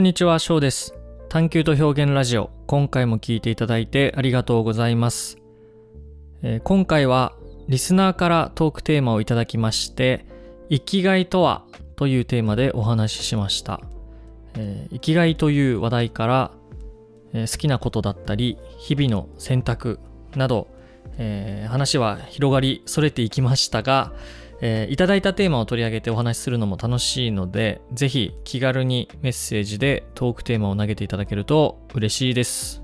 こんにちは、翔です。探求と表現ラジオ、今回も聞いていただいてありがとうございます。えー今回はリスナーからトークテーマをいただきまして、生きがいとはというテーマでお話ししました。えー生きがいという話題から、えー好きなことだったり、日々の選択など、えー話は広がりそれていきましたが、えーいただいたテーマを取り上げてお話しするのも楽しいので、ぜひ気軽にメッセージでトークテーマを投げていただけると嬉しいです。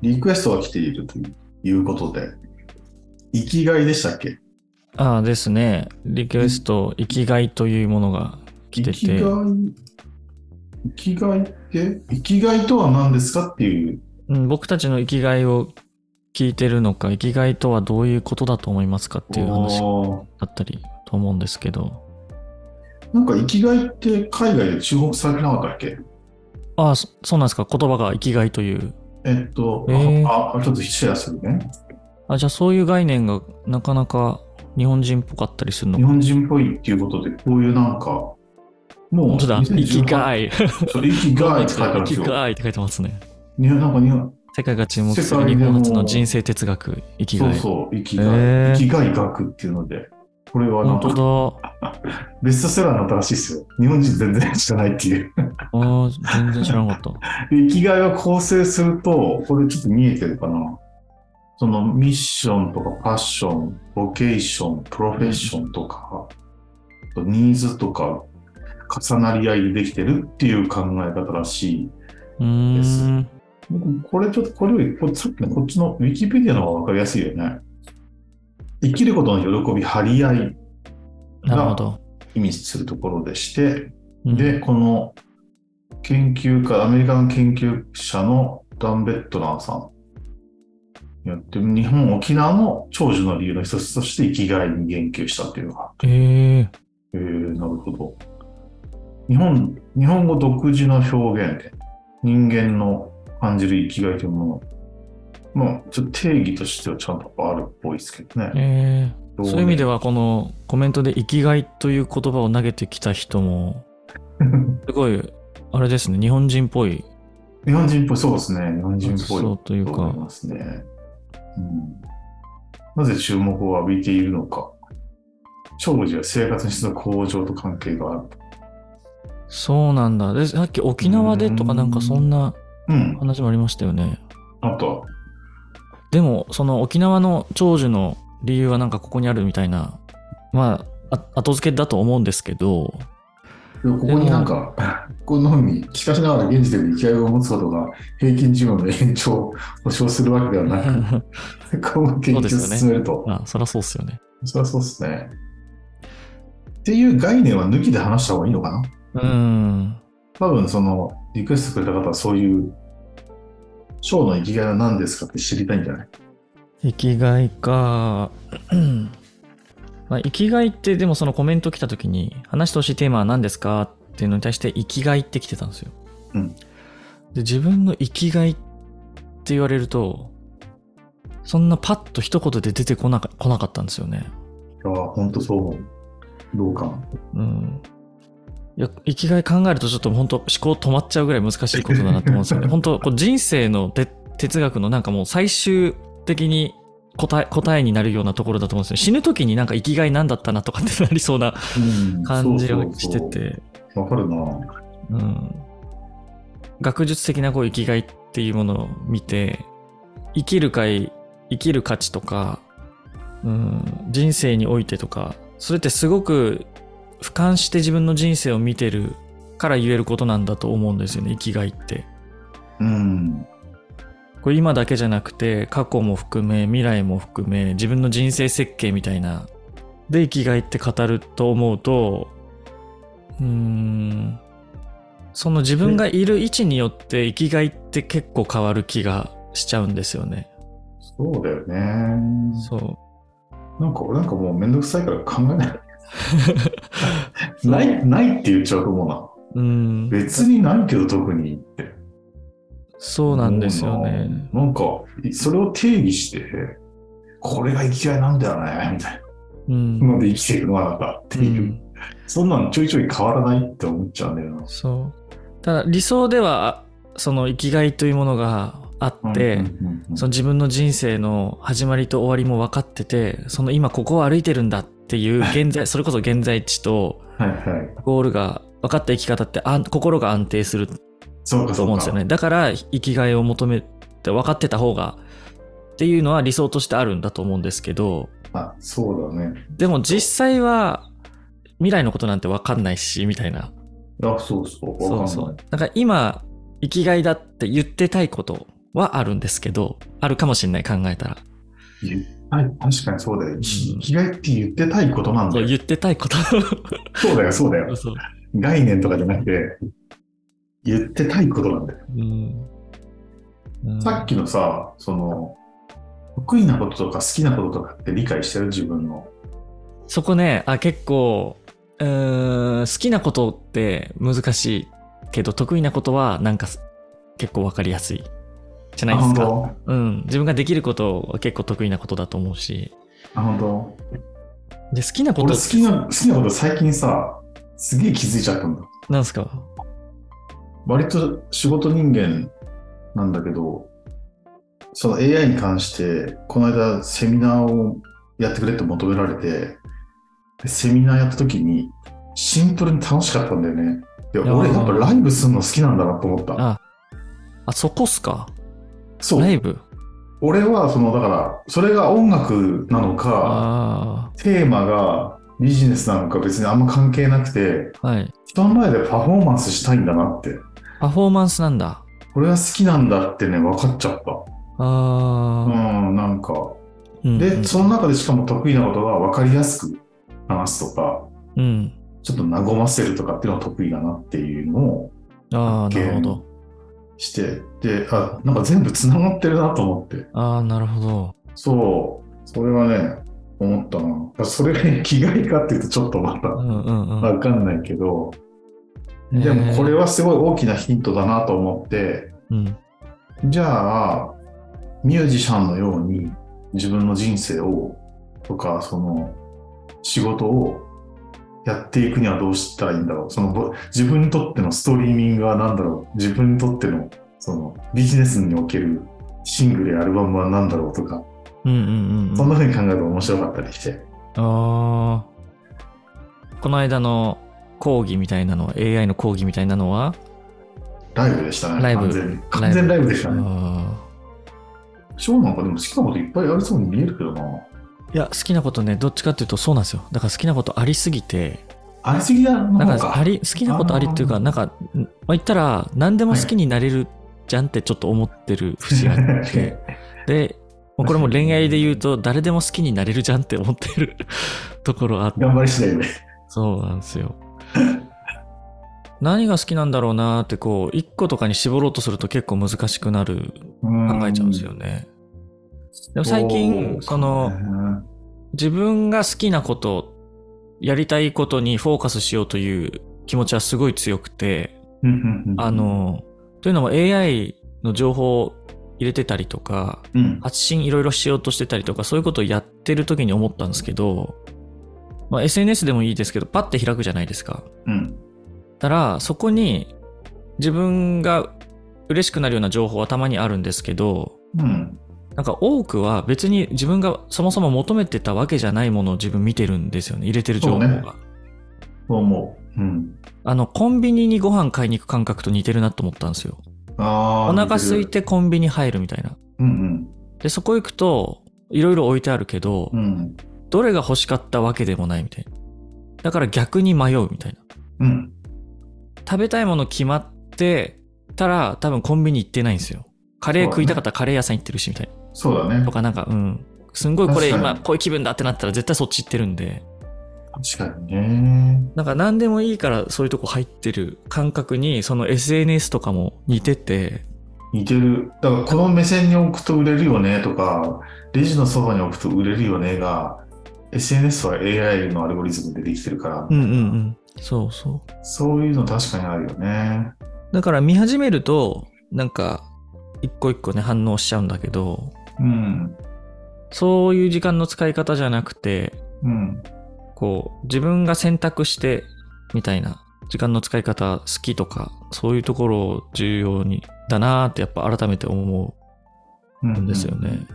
リクエストが来ているということで、生きがいでしたっけ？ああですね、リクエスト、生きがいというものが来てて、生きがい、生きがい？って、生きがいとは何ですかっていう、うん、僕たちの生きがいを聞いてるのか、生きがいとはどういうことだと思いますかっていう話だったりと思うんですけど、なんか生きがいって海外で注目されてなかったっけ？ああ、そそうなんですか、言葉が生きがいという。えっと、えーああ、ちょっとシェアするね。あ、じゃあそういう概念がなかなか日本人っぽかったりするのか。日本人っぽいっていうことで、こういうなんか、もう、本当だ、生きがい。生きがいって書いてあるんです生きよ。がいって書いてますね。日本なんか日本、世界が注目する日本初の人生哲学、生きがい。そうそう、生きがい。えー生きがい学っていうので、これはなんか本当 ベストセラーになったらしいですよ。日本人全然知らないっていう。だ。ああ、全然知らなかった。で 生きがいを構成すると、これちょっと見えてるかな。そのミッションとかパッション、ボケーション、プロフェッションとか、ニーズとか重なり合いでできてるっていう考え方らしい。うーん。僕これちょっと、これよりこさっきのこっちのウィキペディアの方がわかりやすいよね。生きることの喜び、張り合いなるほど。意味するところでして、うんで、この研究家、アメリカの研究者のダン・ベットナーさんによって、日本、沖縄の長寿の理由の一つとして生きがいに言及したっていうのがえええー、なるほど。日本、日本語独自の表現で、人間の感じる生きがいというもの、まあ、ちょっと定義としてはちゃんとあるっぽいですけどね。ええそういう意味では。は、このコメントで生きがいという言葉を投げてきた人も、すごい、あれですね、日本人っぽい。日本人っぽい、そうですね。日本人っぽい。そうというか、ますね。うん、なぜ注目を浴びているのか。長寿は生活の質の向上と関係がある。そうなんだ。で、さっき沖縄でとかなんかそんなうん。話もありましたよね。あと、でも、その沖縄の長寿の理由はなんかここにあるみたいな、まあ、あ後付けだと思うんですけど、ここになんか、このように、しかしながら現時点で生きがいを持つことが平均寿命の延長を保証するわけではなく、この研究を進めると、あ、そりゃそうっすよね。そりゃそうですね。っていう概念は抜きで話した方がいいのかな？うん。多分そのリクエストくれた方はそういうショーの生きがいは何ですかって知りたいんじゃない？生きがいか。まあ、生きがいってでもそのコメント来た時に話してほしいテーマは何ですかっていうのに対して生きがいって来てたんですよ。うんで自分の生きがいって言われるとそんなパッと一言で出てこなか来なかったんですよね。いやー、ほんとそう思う。どうかな。うん。いや生きがい考えるとちょっと本当思考止まっちゃうぐらい難しいことだなと思うんですよね。本当こう人生のて哲学のなんかもう最終的に答え答えになるようなところだと思うんですよ。死ぬ時になんか生きがいなんだったなとかってなりそうなうん感じがしてて。わかるな。うん。学術的なこう生きがいっていうものを見て、生きる会、生きる価値とか、うん、人生においてとか、それってすごく俯瞰して自分の人生を見てるから言えることなんだと思うんですよね、生きがいって。うん。これ今だけじゃなくて、過去も含め、未来も含め、自分の人生設計みたいな、で生きがいって語ると思うと、うーん、その自分がいる位置によって生きがいって結構変わる気がしちゃうんですよね。そうだよね。そう。なんか俺なんかもうめんどくさいから考えない。ない、ないって言っちゃうと思うな。うん。別にないけど特にって。そうなんですよね。なんか、それを定義して、これが生きがいなんだよね、みたいうん。なので生きていくのがなんかっていう、うんそんなのちょいちょい変わらないって思っちゃうんだよな。そう。ただ理想では、その生きがいというものがあって、その自分の人生の始まりと終わりも分かってて、その今ここを歩いてるんだっていう現在、それこそ現在地と。ゴールが分かった生き方ってあん心が安定すると。思うんですよね。だから生きがいを求めて分かってた方がっていうのは理想としてあるんだと思うんですけど、あ、そうだね。でも実際は未来のことなんて分かんないし、みたいな。あ、そうそう。そうそう。だから今、生きがいだって言ってたいことはあるんですけど、あるかもしれない考えたら。はい、確かにそうだよ。生きがいって言ってたいことなんだよ。言ってたいこと。そうだよ、そうだよ。そう。概念とかじゃなくて、言ってたいことなんだよ。うんうんさっきのさ、その、得意なこととか好きなこととかって理解してる？自分の。そこね、あ、結構、うーん、好きなことって難しいけど、得意なことはなんかす結構わかりやすい。じゃないですか。あ、うん。自分ができることは結構得意なことだと思うし。本当？で、好きなこと俺好きな、好きなこと最近さ、すげえ気づいちゃったんだ。なんすか？割と仕事人間なんだけど、その AI に関して、この間セミナーをやってくれって求められて、でセミナーやった時に、シンプルに楽しかったんだよね。でいやー俺やっぱライブするの好きなんだなと思った。あ、あ、そこっすか？そう。ライブ？俺は、その、だから、それが音楽なのか、あテーマがビジネスなのか別にあんま関係なくて、あ、はい。人の前でパフォーマンスしたいんだなって。パフォーマンスなんだ。これが好きなんだってね、分かっちゃった。うああ、ん、なんか。うんで、その中でしかも得意なことが分かりやすく話すとか、うん。ちょっと和ませるとかっていうのが得意だなっていうのをああ、なるほど。して、で、あ、なんか全部繋がってるなと思って。ああ、なるほど。そう、それはね、思ったな。それが生きがいかっていうとちょっとまた。わかんないけど、でもこれはすごい大きなヒントだなと思って、うん。じゃあ、ミュージシャンのように自分の人生を、とか、その、仕事をやっていくにはどうしたらいいんだろう。その、ぼ自分にとってのストリーミングは何だろう。自分にとっての、その、ビジネスにおけるシングルやアルバムは何だろうとか、うんうんうんうん。そんな風に考えると面白かったりして。ああ。この間の講義みたいなのは、AI の講義みたいなのは、ライブでしたね。ライブ完全に。完全ライブでしたね。あショーなんかでも好きなこといっぱいありそうに見えるけどな。ーいや、好きなことね、どっちかっていうとそうなんですよ。だから好きなことありすぎて、ありすぎだのなん方か。かあり、好きなことありっていうか、なんか、んまあ、言ったら、何でも好きになれるじゃんってちょっと思ってる節があって、で、これも恋愛で言うと、誰でも好きになれるじゃんって思ってる ところあって、頑張り次第で。そうなんですよ。何が好きなんだろうなーってこう、一個とかに絞ろうとすると結構難しくなる、考えちゃうんですよね。でも最近、その、自分が好きなこと、やりたいことにフォーカスしようという気持ちはすごい強くて、あ、の、というのも AI の情報を入れてたりとか、うん、発信いろいろしようとしてたりとか、そういうことをやってる時に思ったんですけど、まあ、SNS でもいいですけど、パッて開くじゃないですか。うん、たら、そこに自分が嬉しくなるような情報はたまにあるんですけど、うん。なんか多くは別に自分がそもそも求めてたわけじゃないものを自分見てるんですよね。入れてる情報が。そうね思う。うん。あの、コンビニにご飯買いに行く感覚と似てるなと思ったんですよ。お腹空いて。てコンビニ入るみたいな。うんで、そこ行くと、いろいろ置いてあるけど、うん。うん。どれが欲しかったわけでもないみたいな。だから逆に迷うみたいな。うん。食べたいもの決まってたら多分コンビニ行ってないんですよ。カレー食いたかったらカレー屋さん行ってるしみたいな。そうだねと。かなんか、うん。すんごいこれ今こういう気分だってなったら絶対そっち行ってるんで。確かにね。なんか何でもいいからそういうとこ入ってる感覚にその SNS とかも似てて、似てる。だからこの目線に置くと売れるよねとか、レジのそばに置くと売れるよねが、SNS は AI のアルゴリズムでできてるから、うんうんうん。そうそう。そういうの確かにあるよね。だから見始めると、なんか、一個一個ね反応しちゃうんだけど、うん。そういう時間の使い方じゃなくて、うん。こう、自分が選択して、みたいな、時間の使い方好きとか、そういうところを重要に、だなーってやっぱ改めて思うんうんですよね。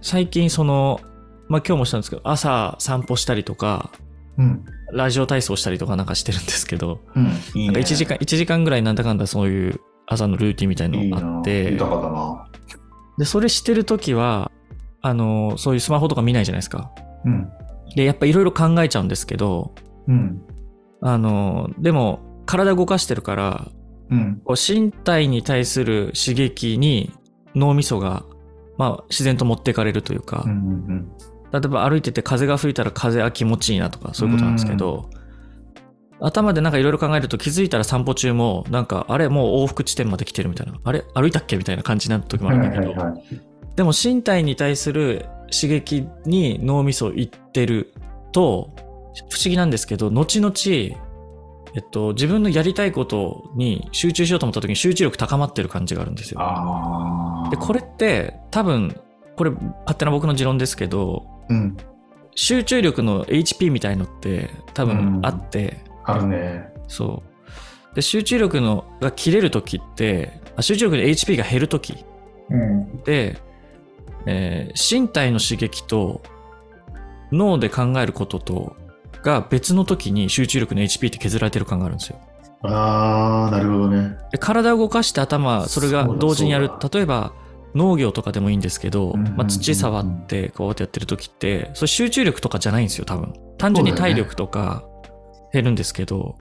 最近その、まあ今日もしたんですけど、朝散歩したりとか、うん。ラジオ体操したりとかなんかしてるんですけど、うん。いいね。なんか1時間、一時間ぐらいなんだかんだそういう朝のルーティンみたいのがあなって、豊かだな。で、それしてるときは、あの、そういうスマホとか見ないじゃないですか。うん。で、やっぱいろいろ考えちゃうんですけど、うん。あの、でも、体動かしてるから、うん。こう身体に対する刺激に脳みそが、まあ、自然と持っていかれるというか、うん。うん。例えば歩いてて風が吹いたら風は気持ちいいなとか、そういうことなんですけど、頭でなんかいろいろ考えると気づいたら散歩中も、なんか、あれもう往復地点まで来てるみたいな、あれ歩いたっけみたいな感じになる時もあるんだけど、はいはいはい。でも身体に対する刺激に脳みそいってると、不思議なんですけど、後々、えっと、自分のやりたいことに集中しようと思った時に集中力高まってる感じがあるんですよ。で、これって多分、これ勝手な僕の持論ですけど、うん。集中力の HP みたいのって多分うんあって、あるね。そう。で、集中力のが切れる時って、あ集中力の HP が減る時うん。で、えー身体の刺激と脳で考えることとが別の時に集中力の HP って削られてる感があるんですよ。ああ、なるほどね。で体を動かして頭、それが同時にやる。例えば農業とかでもいいんですけど、うんうんうんうんまあ、土触ってこうやってやってる時って、それ集中力とかじゃないんですよ、多分。単純に体力とか減るんですけど、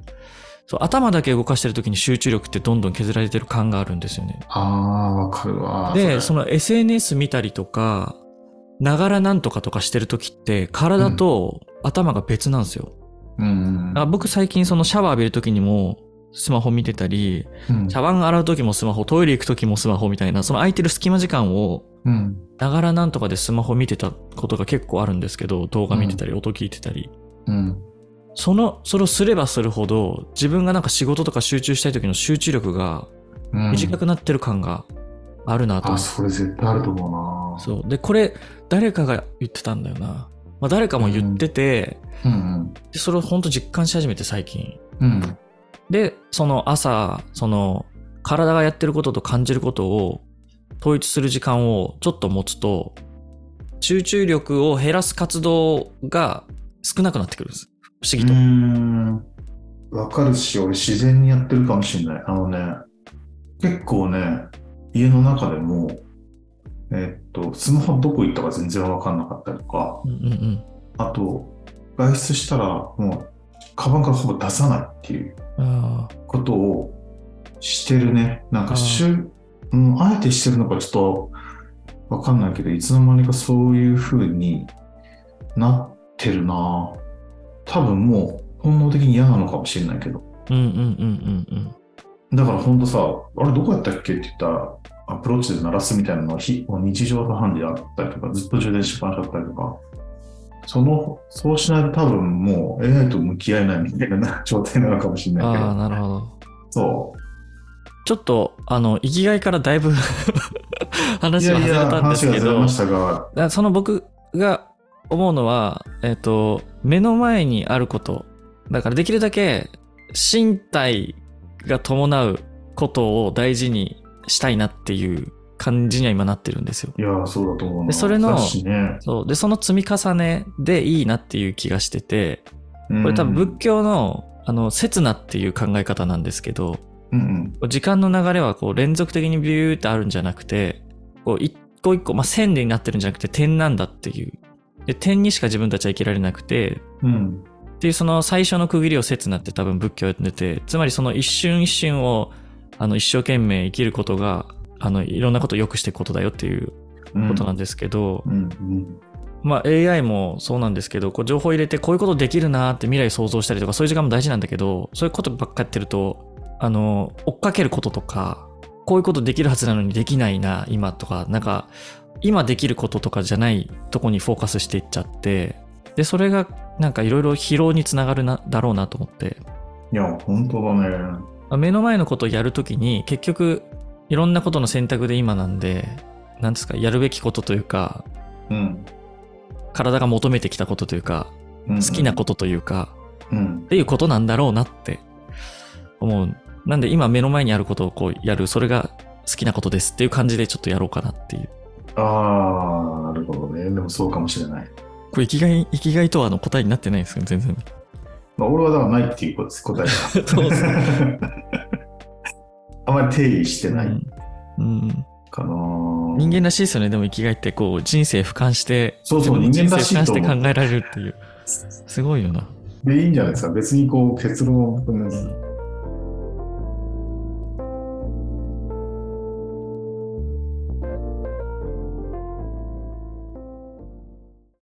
そう頭だけ動かしてる時に集中力ってどんどん削られてる感があるんですよね。ああ、わかるわ。で、その、の SNS 見たりとか、ながらなんとかとかしてる時って、体と頭が別なんですよ。うん。あ僕最近そのシャワー浴びる時にもスマホ見てたり、うん茶碗洗う時もスマホ、トイレ行く時もスマホみたいな、その空いてる隙間時間を、うん。ながらなんとかでスマホ見てたことが結構あるんですけど、動画見てたり、音聞いてたり。うん。その、それをすればするほど、自分がなんか仕事とか集中したい時の集中力がうん。短くなってる感があるなと思あ、ってそれ絶対あると思うな。そう。で、これ、誰かが言ってたんだよな。まあ、誰かも言ってて、うんうん。でそれを本当実感し始めて最近。うん。で、その朝、その、体がやってることと感じることを統一する時間をちょっと持つと、集中力を減らす活動が少なくなってくるんです。不思議と。わかるし、俺自然にやってるかもしれない。あのね、結構ね、家の中でも、えっと、スマホどこ行ったか全然わかんなかったりとか、うんうんうん。あと、外出したらもう、カバンからほぼ出さないっていうあことをしてるね。なんかしゅ、うん、あえてしてるのかちょっとわかんないけど、いつの間にかそういう風になってるな多分もう本能的に嫌なのかもしれないけど。ーうんうんうんうんだからほんとさ、あれどこやったっけって言ったら、アプローチで鳴らすみたいなのがひもう日常茶飯事あったりとか、ずっと充電しっぱなしだったりとか、その、そうしないと多分もう AI と向き合えないみたいな状態なのかもしれうん。ないけああ、ど、なるほど。そう。ちょっと、あの、生きがいからだいぶい 話はやいや、外れたんですけど話がずれま、したが、だその僕が思うのは、えっ、と、目の前にあること。だからできるだけ身体が伴うことを大事にしたいなっていう感じには今なってるんですよ。いや、そうだと思うな。でそれのね、そう。で、その積み重ねでいいなっていう気がしてて、ここれ多分仏教の、あの、刹那っていう考え方なんですけど、うんうん。時間の流れはこう連続的にビューってあるんじゃなくて、こう一個一個、まあ、線になってるんじゃなくて点なんだっていう。で、点にしか自分たちは生きられなくて、うん。っていうその最初の区切りを刹那って多分仏教やってて、つまりその一瞬一瞬をあの一生懸命生きることが、あのいろんなことを良くしていくことだよっていううんことなんですけど、うんうん。まあ AI もそうなんですけど、こう情報入れてこういうことできるなーって未来想像したりとかそういう時間も大事なんだけど、そういうことばっかやってると、あの、追っかけることとか、こういうことできるはずなのにできないな、今とか、なんか、今できることとかじゃないとこにフォーカスしていっちゃって、で、それがなんかいろいろ疲労につながるな、だろうなと思って、いや、本当だね。まあ目の前のことをやるときに結局いろんなことの選択で今なんで、なんですか、やるべきことというか、うん。体が求めてきたことというか、好好きなことというか、うんっ。ていうことなんだろうなって思う。なんで今目の前にあることをこうやる、それが好きなことですっていう感じでちょっとやろうかなっていう。ああ、なるほどね。でもそうかもしれない。これ生きがい、生きがいとはの答えになってないんですよ、全然。まあ、俺はだからないっていうことです、答えが。そうです あまり定義してないうん。うんかな、人間らしいですよね、でも生きがいってこう人生俯瞰して、そうそう人間らしい俯瞰して考えられるっていう。すごいよな。で、いいんじゃないですか。別にこう結論を求めず、